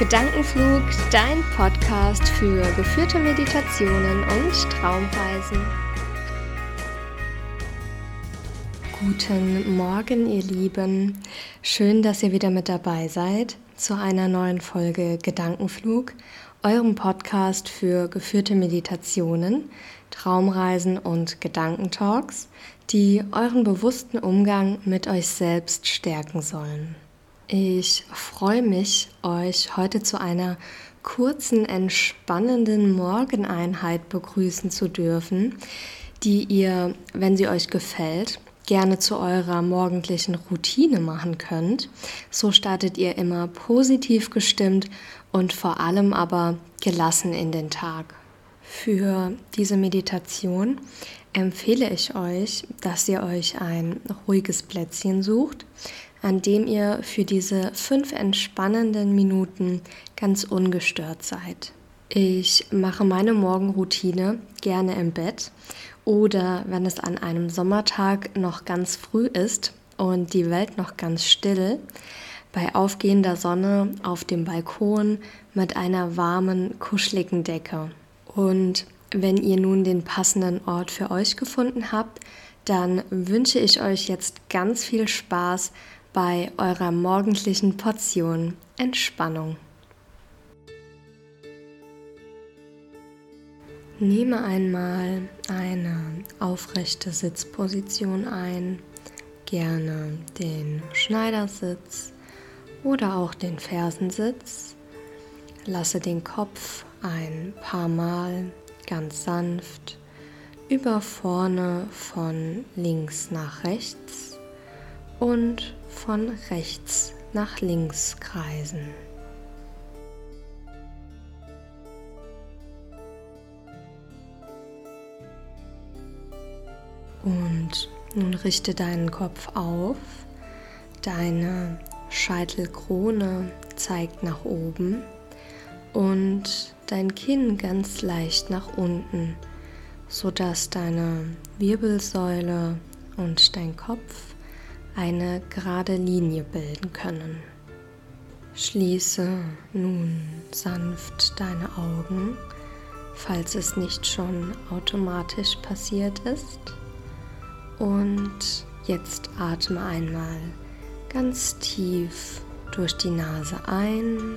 Gedankenflug, dein Podcast für geführte Meditationen und Traumreisen. Guten Morgen, ihr Lieben. Schön, dass ihr wieder mit dabei seid zu einer neuen Folge Gedankenflug, eurem Podcast für geführte Meditationen, Traumreisen und Gedankentalks, die euren bewussten Umgang mit euch selbst stärken sollen. Ich freue mich, euch heute zu einer kurzen, entspannenden Morgeneinheit begrüßen zu dürfen, die ihr, wenn sie euch gefällt, gerne zu eurer morgendlichen Routine machen könnt. So startet ihr immer positiv gestimmt und vor allem aber gelassen in den Tag. Für diese Meditation empfehle ich euch, dass ihr euch ein ruhiges Plätzchen sucht, an dem ihr für diese fünf entspannenden Minuten ganz ungestört seid. Ich mache meine Morgenroutine gerne im Bett oder wenn es an einem Sommertag noch ganz früh ist und die Welt noch ganz still, bei aufgehender Sonne auf dem Balkon mit einer warmen, kuscheligen Decke. Und wenn ihr nun den passenden Ort für euch gefunden habt, dann wünsche ich euch jetzt ganz viel Spaß bei eurer morgendlichen Portion Entspannung. Nehme einmal eine aufrechte Sitzposition ein, gerne den Schneidersitz oder auch den Fersensitz. Lasse den Kopf ein paar Mal ganz sanft über vorne von links nach rechts und von rechts nach links kreisen. Und nun richte deinen Kopf auf, deine Scheitelkrone zeigt nach oben und dein Kinn ganz leicht nach unten, sodass deine Wirbelsäule und dein Kopf eine gerade Linie bilden können. Schließe nun sanft deine Augen, falls es nicht schon automatisch passiert ist. Und jetzt atme einmal ganz tief durch die Nase ein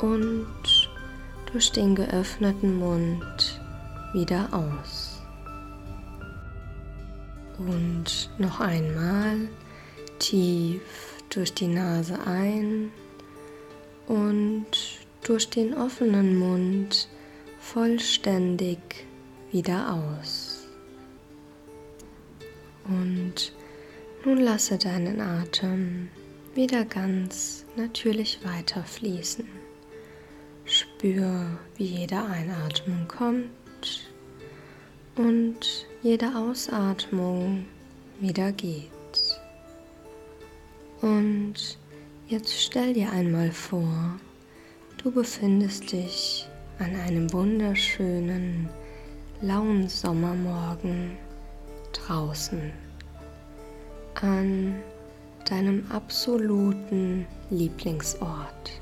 und durch den geöffneten Mund wieder aus. Und noch einmal tief durch die Nase ein und durch den offenen Mund vollständig wieder aus. Und nun lasse deinen Atem wieder ganz natürlich weiterfließen. Spür, wie jede Einatmung kommt und jede Ausatmung wieder geht. Und jetzt stell dir einmal vor, du befindest dich an einem wunderschönen, lauen Sommermorgen draußen, an deinem absoluten Lieblingsort.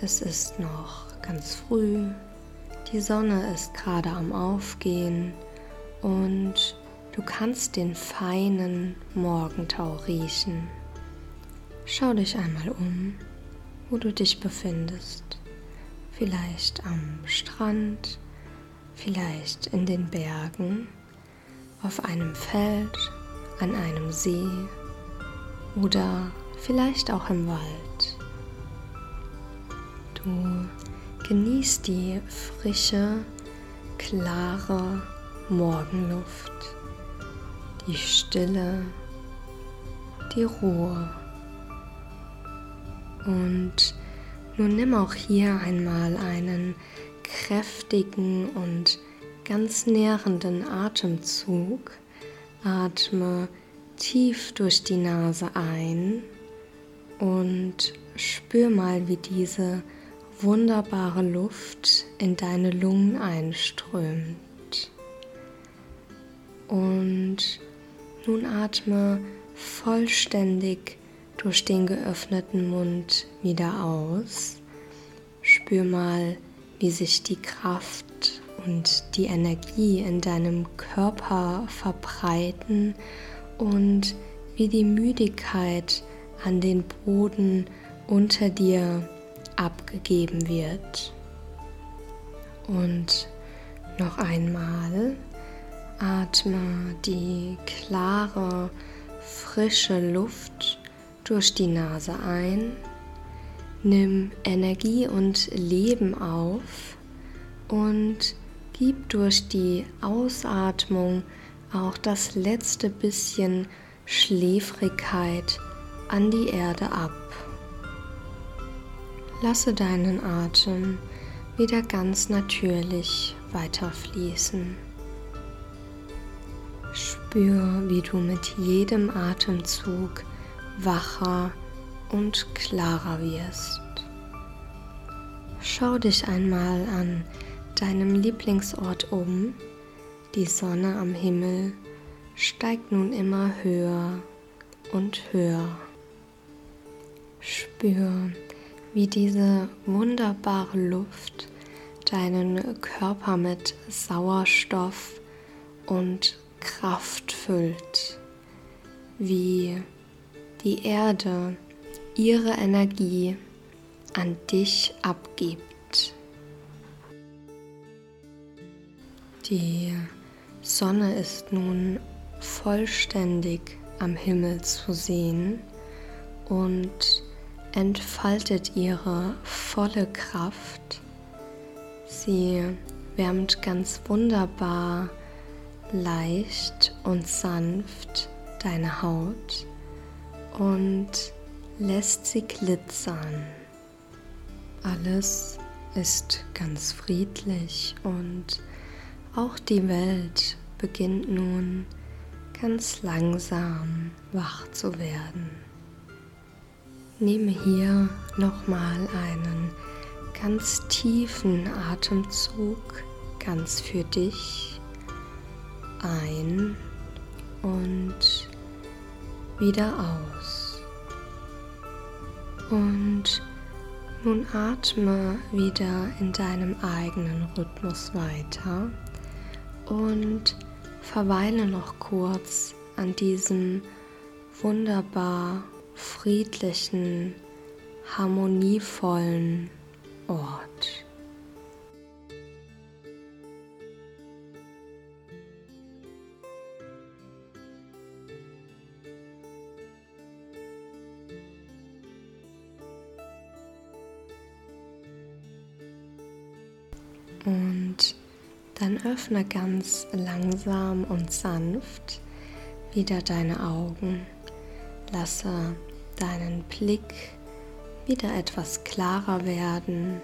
Es ist noch ganz früh, die Sonne ist gerade am Aufgehen und du kannst den feinen Morgentau riechen. Schau dich einmal um, wo du dich befindest. Vielleicht am Strand, vielleicht in den Bergen, auf einem Feld, an einem See oder vielleicht auch im Wald. Du Genieß die frische, klare Morgenluft, die Stille, die Ruhe. Und nun nimm auch hier einmal einen kräftigen und ganz nährenden Atemzug. Atme tief durch die Nase ein und spür mal, wie diese wunderbare Luft in deine Lungen einströmt. Und nun atme vollständig durch den geöffneten Mund wieder aus. Spür mal, wie sich die Kraft und die Energie in deinem Körper verbreiten und wie die Müdigkeit an den Boden unter dir abgegeben wird. Und noch einmal atme die klare, frische Luft durch die Nase ein, nimm Energie und Leben auf und gib durch die Ausatmung auch das letzte bisschen Schläfrigkeit an die Erde ab. Lasse deinen Atem wieder ganz natürlich weiterfließen. Spür, wie du mit jedem Atemzug wacher und klarer wirst. Schau dich einmal an deinem Lieblingsort um. Die Sonne am Himmel steigt nun immer höher und höher. Spür, wie diese wunderbare Luft deinen Körper mit Sauerstoff und Kraft füllt, wie die Erde ihre Energie an dich abgibt. Die Sonne ist nun vollständig am Himmel zu sehen und entfaltet ihre volle Kraft. Sie wärmt ganz wunderbar, leicht und sanft deine Haut und lässt sie glitzern. Alles ist ganz friedlich und auch die Welt beginnt nun ganz langsam wach zu werden. Nehme hier nochmal einen ganz tiefen Atemzug ganz für dich ein und wieder aus. Und nun atme wieder in deinem eigenen Rhythmus weiter und verweile noch kurz an diesem wunderbar friedlichen, harmonievollen Ort. Und dann öffne ganz langsam und sanft wieder deine Augen. Lasse deinen Blick wieder etwas klarer werden.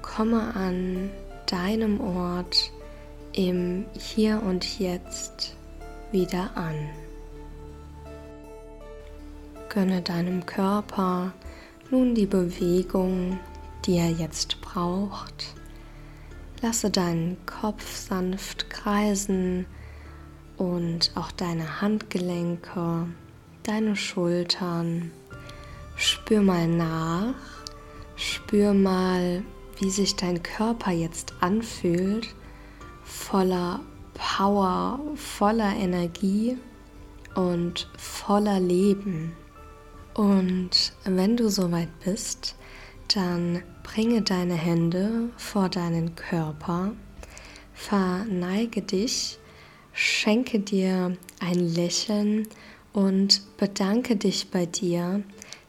Komme an deinem Ort im Hier und Jetzt wieder an. Gönne deinem Körper nun die Bewegung, die er jetzt braucht. Lasse deinen Kopf sanft kreisen und auch deine Handgelenke, deine Schultern. Spür mal nach, spür mal, wie sich dein Körper jetzt anfühlt, voller Power, voller Energie und voller Leben. Und wenn du soweit bist, dann bringe deine Hände vor deinen Körper, verneige dich, schenke dir ein Lächeln und bedanke dich bei dir,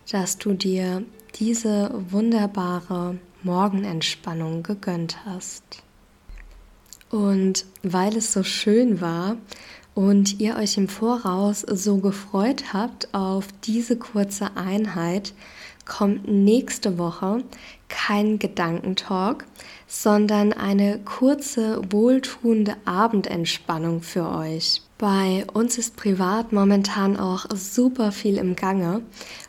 dass du dir diese wunderbare Morgenentspannung gegönnt hast. Und weil es so schön war und ihr euch im Voraus so gefreut habt auf diese kurze Einheit, kommt nächste Woche kein Gedankentalk, sondern eine kurze, wohltuende Abendentspannung für euch. Bei uns ist privat momentan auch super viel im Gange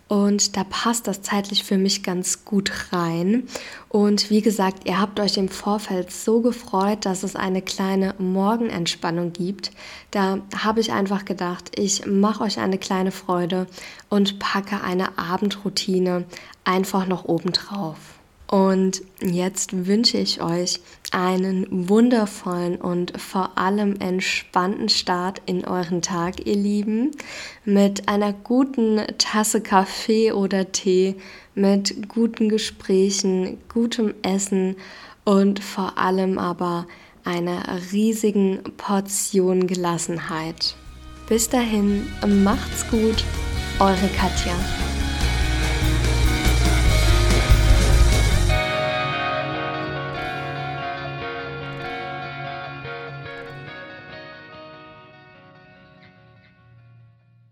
und da passt das zeitlich für mich ganz gut rein. Und wie gesagt, ihr habt euch im Vorfeld so gefreut, dass es eine kleine Morgenentspannung gibt. Da habe ich einfach gedacht, ich mache euch eine kleine Freude und packe eine Abendroutine einfach noch oben drauf. Und jetzt wünsche ich euch einen wundervollen und vor allem entspannten Start in euren Tag, ihr Lieben, mit einer guten Tasse Kaffee oder Tee, mit guten Gesprächen, gutem Essen und vor allem aber einer riesigen Portion Gelassenheit. Bis dahin, macht's gut, eure Katja.